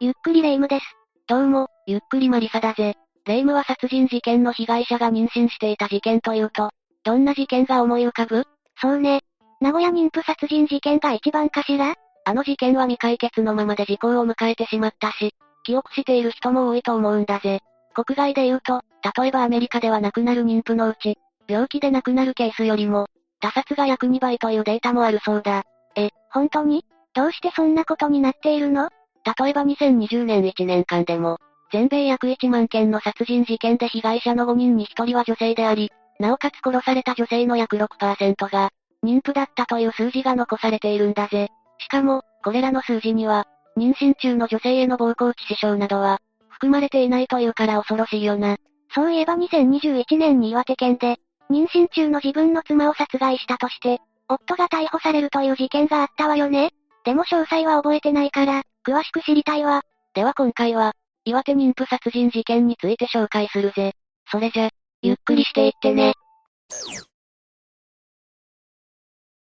ゆっくりレ夢ムです。どうも、ゆっくりマリサだぜ。レ夢ムは殺人事件の被害者が妊娠していた事件というと、どんな事件が思い浮かぶ？そうね。名古屋妊婦殺人事件が一番かしら？あの事件は未解決のままで時効を迎えてしまったし、記憶している人も多いと思うんだぜ。国外で言うと、例えばアメリカでは亡くなる妊婦のうち、病気で亡くなるケースよりも、他殺が約2倍というデータもあるそうだ。え、本当に？どうしてそんなことになっているの？例えば2020年1年間でも、全米約1万件の殺人事件で被害者の5人に1人は女性であり、なおかつ殺された女性の約6%が、妊婦だったという数字が残されているんだぜ。しかも、これらの数字には、妊娠中の女性への暴行致死傷などは、含まれていないというから恐ろしいよな。そういえば2021年に岩手県で、妊娠中の自分の妻を殺害したとして、夫が逮捕されるという事件があったわよねでも詳細は覚えてないから、詳しく知りたいわ。では今回は、岩手妊婦殺人事件について紹介するぜ。それじゃ、ゆっくりしていってね。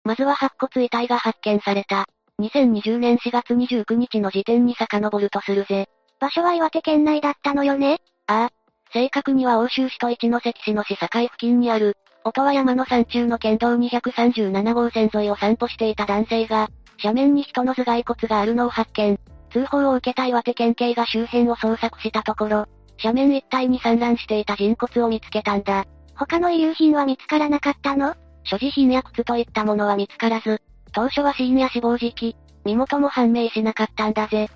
まずは白骨遺体が発見された。2020年4月29日の時点に遡るとするぜ。場所は岩手県内だったのよね？ああ。正確には欧州市と一関市の市境付近にある、音羽山の山中の県道237号線沿いを散歩していた男性が、斜面に人の頭蓋骨があるのを発見。通報を受けた岩手県警が周辺を捜索したところ、斜面一帯に散乱していた人骨を見つけたんだ。他の遺留品は見つからなかったの？所持品や靴といったものは見つからず、当初は死因や死亡時期、身元も判明しなかったんだぜ。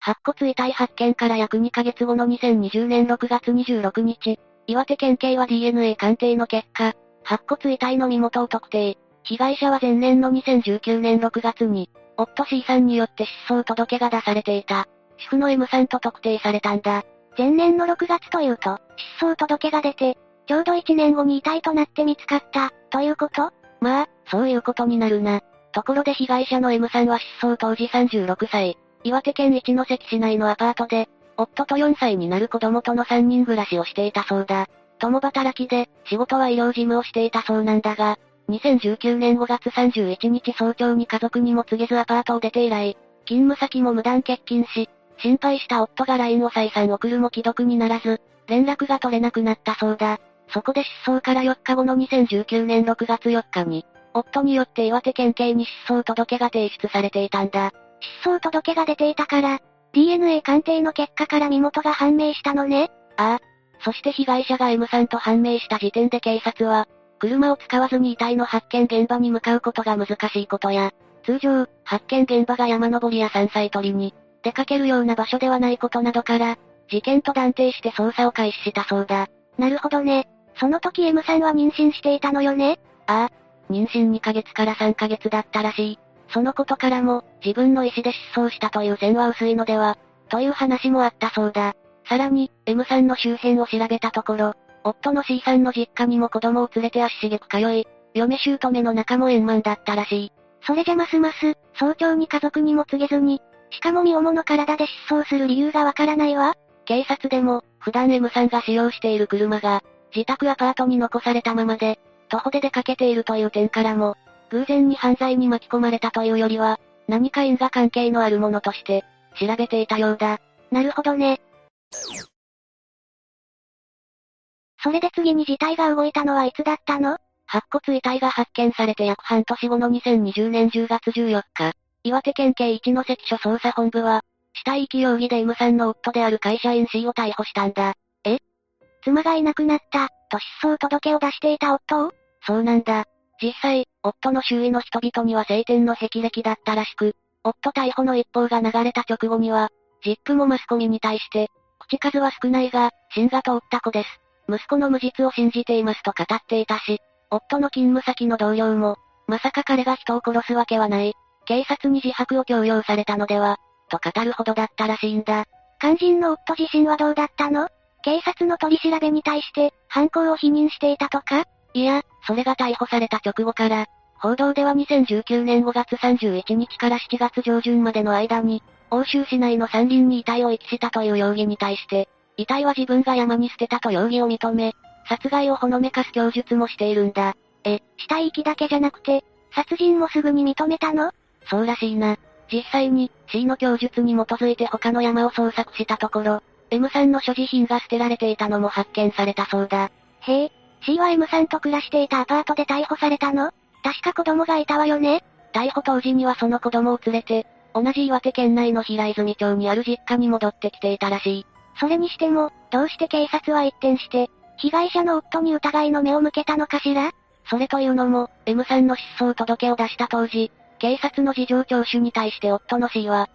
白骨遺体発見から約2ヶ月後の2020年6月26日、岩手県警は DNA 鑑定の結果、白骨遺体の身元を特定。被害者は前年の2019年6月に、夫 C さんによって失踪届が出されていた。主婦の M さんと特定されたんだ。前年の6月というと、失踪届が出て、ちょうど1年後に遺体となって見つかった、ということ？まあ、そういうことになるな。ところで被害者の M さんは失踪当時36歳。岩手県一関市内のアパートで、夫と4歳になる子供との3人暮らしをしていたそうだ。共働きで、仕事は医療事務をしていたそうなんだが、2019年5月31日早朝に家族にも告げずアパートを出て以来、勤務先も無断欠勤し、心配した夫が LINE を再三送るも既読にならず、連絡が取れなくなったそうだ。そこで失踪から4日後の2019年6月4日に、夫によって岩手県警に失踪届が提出されていたんだ。失踪届が出ていたから、DNA 鑑定の結果から身元が判明したのね。ああ。そして被害者が M さんと判明した時点で警察は、車を使わずに遺体の発見現場に向かうことが難しいことや、通常、発見現場が山登りや山菜採りに、出かけるような場所ではないことなどから、事件と断定して捜査を開始したそうだ。なるほどね。その時 M さんは妊娠していたのよね？ああ。妊娠2ヶ月から3ヶ月だったらしい。そのことからも、自分の意思で失踪したという線は薄いのでは、という話もあったそうだ。さらに、M さんの周辺を調べたところ、夫の C さんの実家にも子供を連れて足しげく通い、嫁姑の仲も円満だったらしい。それじゃますます、早朝に家族にも告げずに、しかも身重の体で失踪する理由がわからないわ。警察でも、普段 M さんが使用している車が、自宅アパートに残されたままで、徒歩で出かけているという点からも、偶然に犯罪に巻き込まれたというよりは、何か因果関係のあるものとして、調べていたようだ。なるほどね。それで次に事態が動いたのはいつだったの？白骨遺体が発見されて約半年後の2020年10月14日、岩手県警一関署捜査本部は、死体遺棄容疑で M さんの夫である会社員 C を逮捕したんだ。え？妻がいなくなった、と失踪届を出していた夫を？そうなんだ。実際、夫の周囲の人々には晴天の霹靂だったらしく、夫逮捕の一報が流れた直後には、ジップもマスコミに対して、口数は少ないが、芯が通った子です。息子の無実を信じていますと語っていたし、夫の勤務先の同僚も、まさか彼が人を殺すわけはない。警察に自白を強要されたのでは、と語るほどだったらしいんだ。肝心の夫自身はどうだったの？警察の取り調べに対して、犯行を否認していたとか？いや、それが逮捕された直後から、報道では2019年5月31日から7月上旬までの間に、欧州市内の山林に遺体を遺棄したという容疑に対して、遺体は自分が山に捨てたと容疑を認め、殺害をほのめかす供述もしているんだ。え、死体遺棄だけじゃなくて、殺人もすぐに認めたの？そうらしいな。実際に、C の供述に基づいて他の山を捜索したところ、M さんの所持品が捨てられていたのも発見されたそうだ。へえ、C は M さんと暮らしていたアパートで逮捕されたの？確か子供がいたわよね。逮捕当時にはその子供を連れて、同じ岩手県内の平泉町にある実家に戻ってきていたらしい。それにしても、どうして警察は一転して、被害者の夫に疑いの目を向けたのかしら？それというのも、M さんの失踪届を出した当時、警察の事情聴取に対して夫の C は、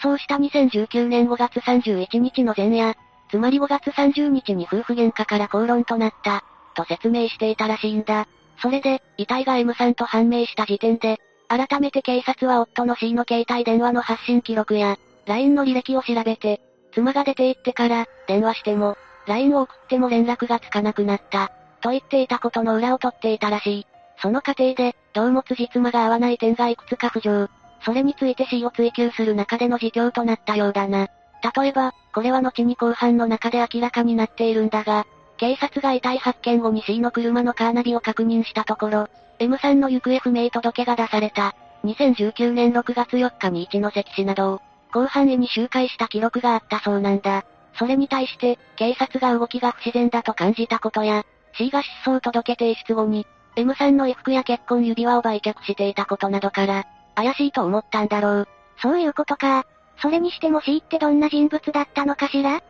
失踪した2019年5月31日の前夜、つまり5月30日に夫婦喧嘩から口論となった、と説明していたらしいんだ。それで、遺体が M さんと判明した時点で、改めて警察は夫の C の携帯電話の発信記録や、LINE の履歴を調べて、妻が出て行ってから、電話しても、LINE を送っても連絡がつかなくなった、と言っていたことの裏を取っていたらしい。その過程で、どうも辻妻が合わない点がいくつか浮上。それについて C を追求する中での自供となったようだな。例えば、これは後に後半の中で明らかになっているんだが、警察が遺体発見後に C の車のカーナビを確認したところ、M さんの行方不明届が出された。2019年6月4日に一関市などを、広範囲に周回した記録があったそうなんだ。それに対して、警察が動きが不自然だと感じたことや、C が失踪届提出後に、M さんの衣服や結婚指輪を売却していたことなどから、怪しいと思ったんだろう。そういうことか。それにしても C ってどんな人物だったのかしら？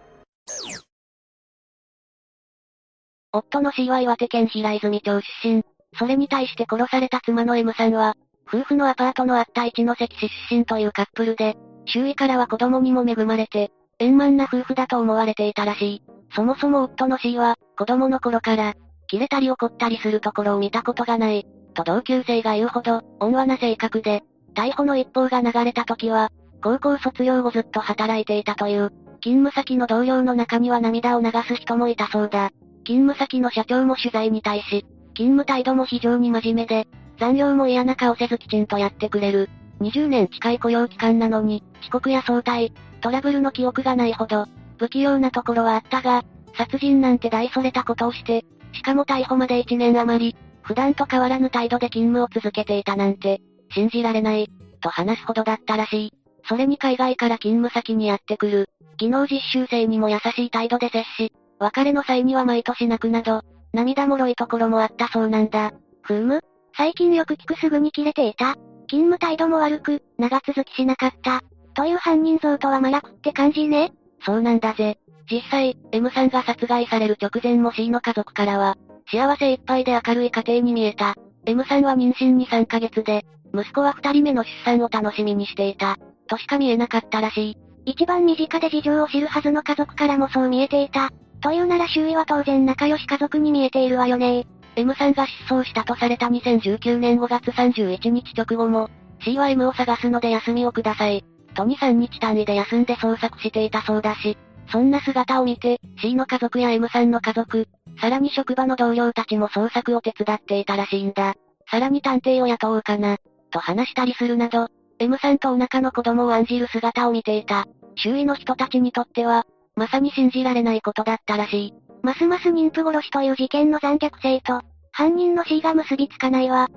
夫の C は岩手県平泉町出身。それに対して殺された妻の M さんは、夫婦のアパートのあった一関市出身というカップルで、周囲からは子供にも恵まれて、円満な夫婦だと思われていたらしい。そもそも夫の C は、子供の頃から、切れたり怒ったりするところを見たことがない、と同級生が言うほど、温和な性格で、逮捕の一報が流れた時は、高校卒業後ずっと働いていたという、勤務先の同僚の中には涙を流す人もいたそうだ。勤務先の社長も取材に対し、勤務態度も非常に真面目で、残業も嫌な顔せずきちんとやってくれる。20年近い雇用期間なのに、遅刻や早退、トラブルの記憶がないほど、不器用なところはあったが、殺人なんて大それたことをして、しかも逮捕まで1年余り、普段と変わらぬ態度で勤務を続けていたなんて、信じられない、と話すほどだったらしい。それに海外から勤務先にやってくる、技能実習生にも優しい態度で接し、別れの際には毎年泣くなど、涙もろいところもあったそうなんだ。ふーむ？最近よく聞くすぐに切れていた。勤務態度も悪く、長続きしなかった。という犯人像とは麻薬って感じね。そうなんだぜ。実際、M さんが殺害される直前も C の家族からは、幸せいっぱいで明るい家庭に見えた。M さんは妊娠に3ヶ月で、息子は2人目の出産を楽しみにしていた。としか見えなかったらしい。一番身近で事情を知るはずの家族からもそう見えていた。というなら周囲は当然仲良し家族に見えているわよね M さんが失踪したとされた2019年5月31日直後も、C は M を探すので休みをください。と2、3日単位で休んで捜索していたそうだし、そんな姿を見て、C の家族や M さんの家族、さらに職場の同僚たちも捜索を手伝っていたらしいんだ。さらに探偵を雇おうかな、と話したりするなど、M さんとお腹の子供を案じる姿を見ていた。周囲の人たちにとっては、まさに信じられないことだったらしい。ますます妊婦殺しという事件の残虐性と、犯人の C が結びつかないわ。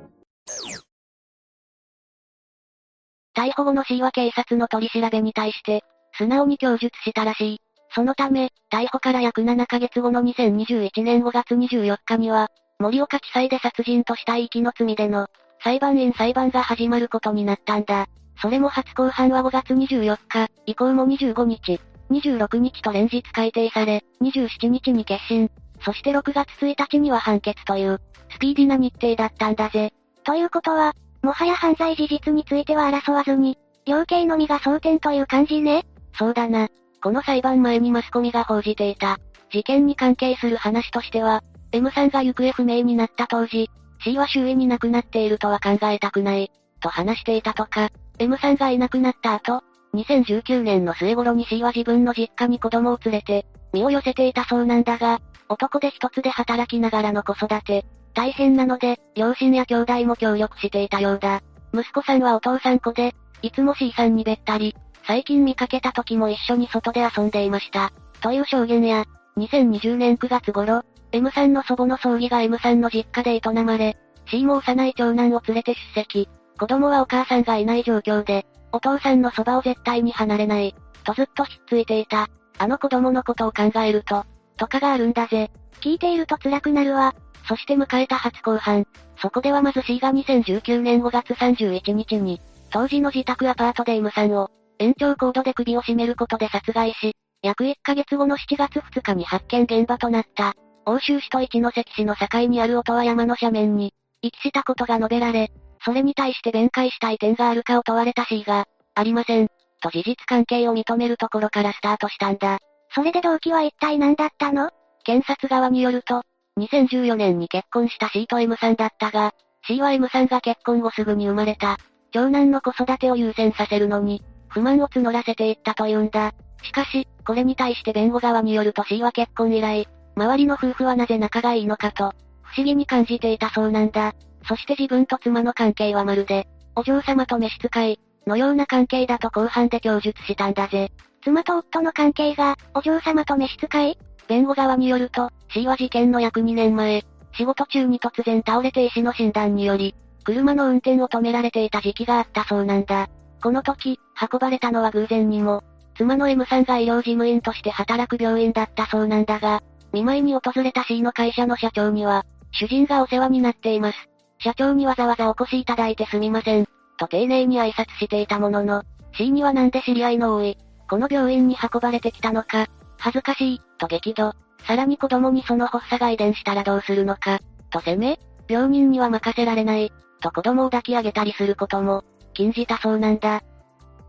逮捕後の C は警察の取り調べに対して、素直に供述したらしい。そのため、逮捕から約7ヶ月後の2021年5月24日には、森岡地裁で殺人とした遺棄の罪での、裁判員裁判が始まることになったんだ。それも初公判は5月24日、以降も25日、26日と連日改定され、27日に決審、そして6月1日には判決という、スピーディな日程だったんだぜ。ということは、もはや犯罪事実については争わずに、量刑のみが争点という感じね。そうだな。この裁判前にマスコミが報じていた。事件に関係する話としては、M さんが行方不明になった当時、C は周囲に亡くなっているとは考えたくない、と話していたとか、M さんがいなくなった後、2019年の末頃に C は自分の実家に子供を連れて、身を寄せていたそうなんだが、男で一つで働きながらの子育て、大変なので、両親や兄弟も協力していたようだ。息子さんはお父さん子で、いつも C さんにべったり、最近見かけた時も一緒に外で遊んでいました。という証言や、2020年9月頃、M さんの祖母の葬儀が M さんの実家で営まれ、C も幼い長男を連れて出席。子供はお母さんがいない状況で、お父さんのそばを絶対に離れない。とずっとひっついていた。あの子供のことを考えると、とかがあるんだぜ。聞いていると辛くなるわ。そして迎えた初公判。そこではまず C が2019年5月31日に、当時の自宅アパートで M さんを、延長コードで首を絞めることで殺害し、約1ヶ月後の7月2日に発見現場となった。欧州市と一関市の境にある音羽山の斜面に、遺棄したことが述べられ、それに対して弁解したい点があるかを問われた C が、ありません。と事実関係を認めるところからスタートしたんだ。それで動機は一体何だったの？検察側によると、2014年に結婚した C と M さんだったが、C は M さんが結婚後すぐに生まれた、長男の子育てを優先させるのに、不満を募らせていったというんだ。しかし、これに対して弁護側によると C は結婚以来、周りの夫婦はなぜ仲がいいのかと、不思議に感じていたそうなんだ。そして自分と妻の関係はまるで、お嬢様と召使い、のような関係だと後半で供述したんだぜ。妻と夫の関係が、お嬢様と召使い？弁護側によると、C は事件の約2年前、仕事中に突然倒れて医師の診断により、車の運転を止められていた時期があったそうなんだ。この時、運ばれたのは偶然にも、妻の M さんが医療事務員として働く病院だったそうなんだが、見舞いに訪れた C の会社の社長には、主人がお世話になっています。社長にわざわざお越しいただいてすみません。と丁寧に挨拶していたものの、C にはなんで知り合いの多い、この病院に運ばれてきたのか、恥ずかしい、と激怒。さらに子供にその発作が遺伝したらどうするのか、と責め、病人には任せられない、と子供を抱き上げたりすることも、禁じたそうなんだ。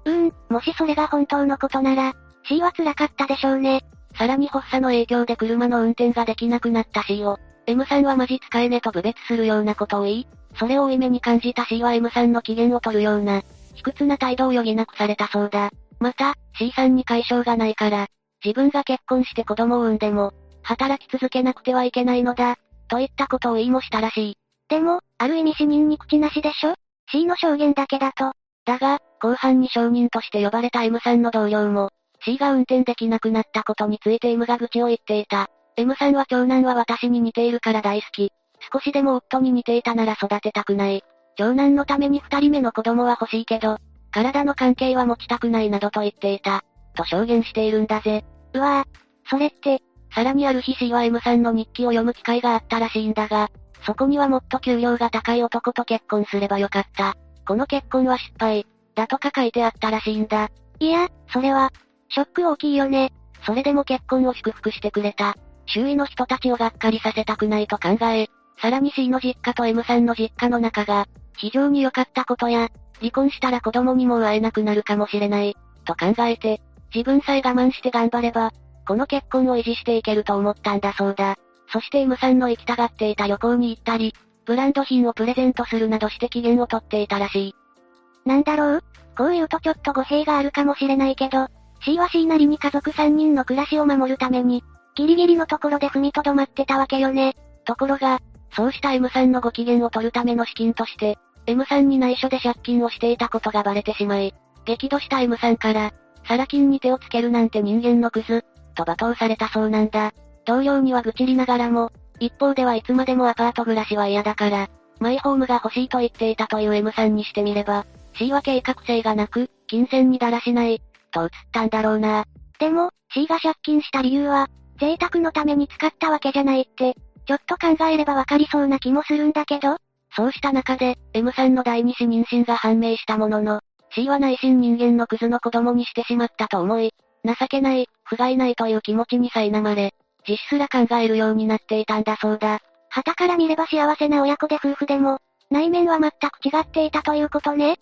うーん、もしそれが本当のことなら、C は辛かったでしょうね。さらに発作の影響で車の運転ができなくなった C を、M さんはマジ使えねと侮蔑するようなことを言い、それを負い目に感じた C は M さんの機嫌を取るような、卑屈な態度を余儀なくされたそうだ。また、C さんに解消がないから、自分が結婚して子供を産んでも、働き続けなくてはいけないのだ、といったことを言いもしたらしい。でも、ある意味死人に口なしでしょ ?C の証言だけだと。だが、後半に証人として呼ばれた M さんの同僚も、C が運転できなくなったことについて M が愚痴を言っていた。M さんは長男は私に似ているから大好き。少しでも夫に似ていたなら育てたくない。長男のために二人目の子供は欲しいけど、体の関係は持ちたくないなどと言っていた。と証言しているんだぜ。うわぁ、それって、さらにある日 C は M さんの日記を読む機会があったらしいんだが、そこにはもっと給料が高い男と結婚すればよかった。この結婚は失敗、だとか書いてあったらしいんだ。いや、それは、ショック大きいよね。それでも結婚を祝福してくれた。周囲の人たちをがっかりさせたくないと考え、さらに C の実家と M さんの実家の仲が、非常に良かったことや、離婚したら子供にも会えなくなるかもしれない、と考えて、自分さえ我慢して頑張れば、この結婚を維持していけると思ったんだそうだ。そして M さんの行きたがっていた旅行に行ったり、ブランド品をプレゼントするなどして機嫌をとっていたらしい。なんだろう？こう言うとちょっと語弊があるかもしれないけど、C は C なりに家族3人の暮らしを守るために、ギリギリのところで踏みとどまってたわけよね。ところが、そうした M さんのご機嫌を取るための資金として、M さんに内緒で借金をしていたことがバレてしまい、激怒した M さんから、サラ金に手をつけるなんて人間のクズ、と罵倒されたそうなんだ。同僚には愚痴りながらも、一方ではいつまでもアパート暮らしは嫌だから、マイホームが欲しいと言っていたという M さんにしてみれば、C は計画性がなく、金銭にだらしない、と映ったんだろうな。でも、C が借金した理由は、贅沢のために使ったわけじゃないって、ちょっと考えればわかりそうな気もするんだけどそうした中で、M さんの第二子妊娠が判明したものの、C は内心人間のクズの子供にしてしまったと思い、情けない、不甲斐ないという気持ちに苛まれ、実すら考えるようになっていたんだそうだ。旗から見れば幸せな親子で夫婦でも、内面は全く違っていたということね。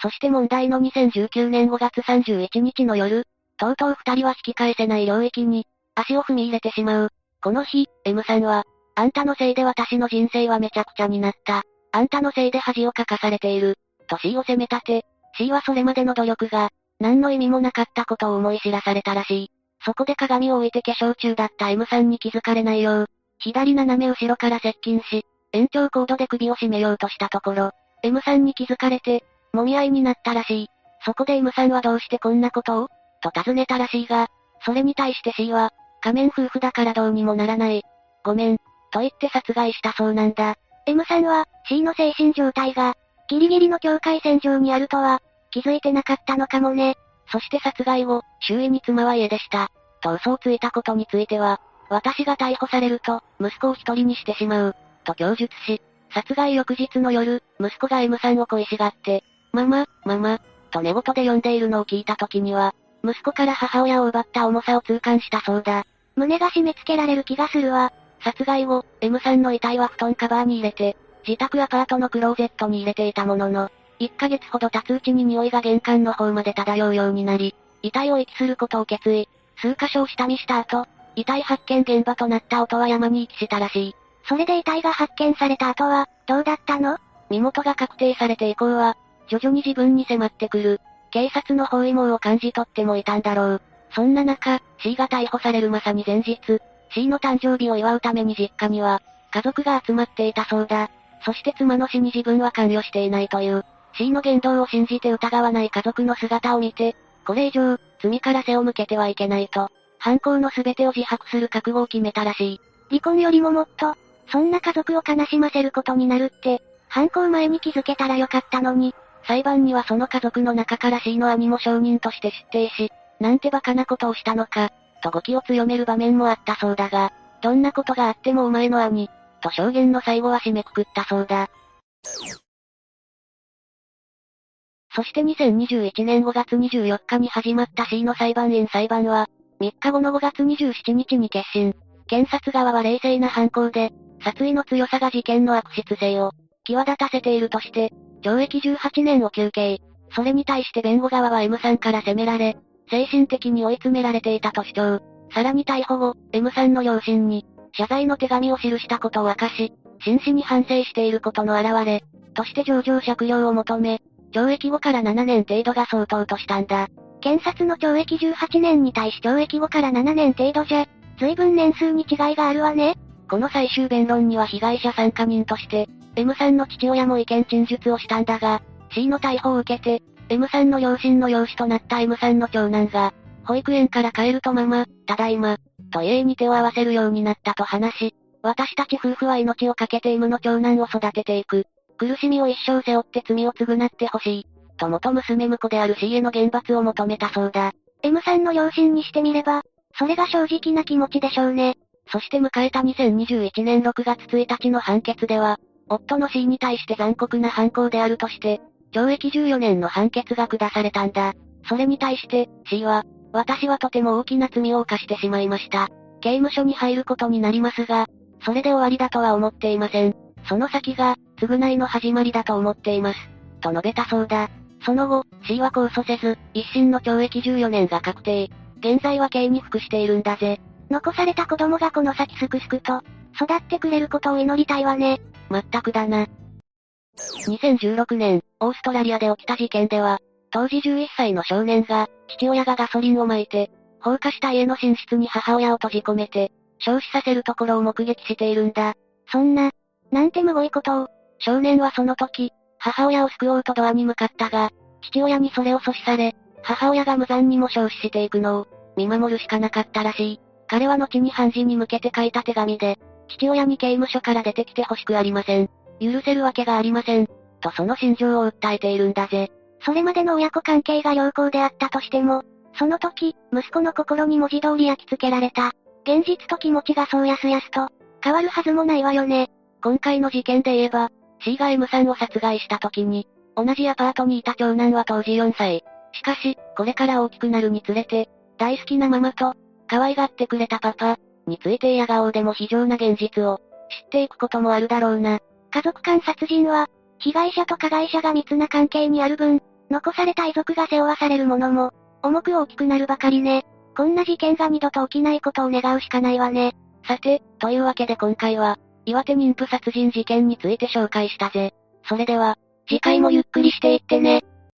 そして問題の2019年5月31日の夜、とうとう二人は引き返せない領域に、足を踏み入れてしまう。この日、M さんは、あんたのせいで私の人生はめちゃくちゃになった。あんたのせいで恥をかかされている。と C を責め立て、C はそれまでの努力が、何の意味もなかったことを思い知らされたらしい。そこで鏡を置いて化粧中だった M さんに気づかれないよう、左斜め後ろから接近し、延長コードで首を絞めようとしたところ、M さんに気づかれて、揉み合いになったらしい。そこで M さんはどうしてこんなことを？と尋ねたらしいが、それに対して C は、仮面夫婦だからどうにもならない。ごめん、と言って殺害したそうなんだ。M さんは、C の精神状態が、ギリギリの境界線上にあるとは、気づいてなかったのかもね。そして殺害後、周囲に妻は家でした。と嘘をついたことについては、私が逮捕されると、息子を一人にしてしまう、と供述し、殺害翌日の夜、息子が M さんを恋しがって、ママ、ママ、と寝言で呼んでいるのを聞いた時には、息子から母親を奪った重さを痛感したそうだ。胸が締め付けられる気がするわ。殺害後、M さんの遺体は布団カバーに入れて、自宅アパートのクローゼットに入れていたものの、1ヶ月ほど経つうちに匂いが玄関の方まで漂うようになり、遺体を遺棄することを決意。数箇所を下見した後、遺体発見現場となった音は山に遺棄したらしい。それで遺体が発見された後は、どうだったの？身元が確定されて以降は、徐々に自分に迫ってくる。警察の包囲網を感じ取ってもいたんだろう。そんな中、C が逮捕されるまさに前日、C の誕生日を祝うために実家には、家族が集まっていたそうだ。そして妻の死に自分は関与していないという、C の言動を信じて疑わない家族の姿を見て、これ以上、罪から背を向けてはいけないと、犯行の全てを自白する覚悟を決めたらしい。離婚よりももっと、そんな家族を悲しませることになるって、犯行前に気づけたらよかったのに。裁判にはその家族の中から C の兄も証人として出廷し、なんて馬鹿なことをしたのか、と語気を強める場面もあったそうだが、どんなことがあってもお前の兄、と証言の最後は締めくくったそうだ。そして2021年5月24日に始まった C の裁判員裁判は、3日後の5月27日に決審。検察側は冷静な犯行で、殺意の強さが事件の悪質性を、際立たせているとして、懲役18年を求刑。それに対して弁護側は M さんから責められ、精神的に追い詰められていたと主張。さらに逮捕後、M さんの両親に、謝罪の手紙を記したことを明かし、真摯に反省していることの表れ、として上場酌量を求め、懲役後から7年程度が相当としたんだ。検察の懲役18年に対し懲役後から7年程度じゃ、随分年数に違いがあるわね。この最終弁論には被害者参加人として、M さんの父親も意見陳述をしたんだが、C の逮捕を受けて、M さんの両親の養子となった M さんの長男が、保育園から帰るとママ、ただいま、と家に手を合わせるようになったと話し、私たち夫婦は命を懸けて M の長男を育てていく。苦しみを一生背負って罪を償ってほしい。と元娘婿である C への厳罰を求めたそうだ。M さんの両親にしてみれば、それが正直な気持ちでしょうね。そして迎えた2021年6月1日の判決では、夫の C に対して残酷な犯行であるとして、懲役14年の判決が下されたんだ。それに対して、C は、私はとても大きな罪を犯してしまいました。刑務所に入ることになりますが、それで終わりだとは思っていません。その先が、償いの始まりだと思っています。と述べたそうだ。その後、C は控訴せず、一審の懲役14年が確定。現在は刑に服しているんだぜ。残された子供がこの先すくすくと、育ってくれることを祈りたいわね。まったくだな。2016年、オーストラリアで起きた事件では、当時11歳の少年が、父親がガソリンを撒いて、放火した家の寝室に母親を閉じ込めて、焼死させるところを目撃しているんだ。そんな、なんてむごいことを。少年はその時、母親を救おうとドアに向かったが、父親にそれを阻止され、母親が無残にも焼死していくのを、見守るしかなかったらしい。彼は後に判事に向けて書いた手紙で、父親に刑務所から出てきてほしくありません。許せるわけがありません。とその心情を訴えているんだぜ。それまでの親子関係が良好であったとしても、その時、息子の心に文字通り焼き付けられた。現実と気持ちがそうやすやすと、変わるはずもないわよね。今回の事件で言えば、C が M さんを殺害した時に、同じアパートにいた長男は当時4歳。しかし、これから大きくなるにつれて、大好きなママと、可愛がってくれたパパ、について嫌顔でも非常な現実を、知っていくこともあるだろうな。家族間殺人は、被害者と加害者が密な関係にある分、残された遺族が背負わされるものも、重く大きくなるばかりね。こんな事件が二度と起きないことを願うしかないわね。さて、というわけで今回は、岩手妊婦殺人事件について紹介したぜ。それでは、次回もゆっくりしていってね。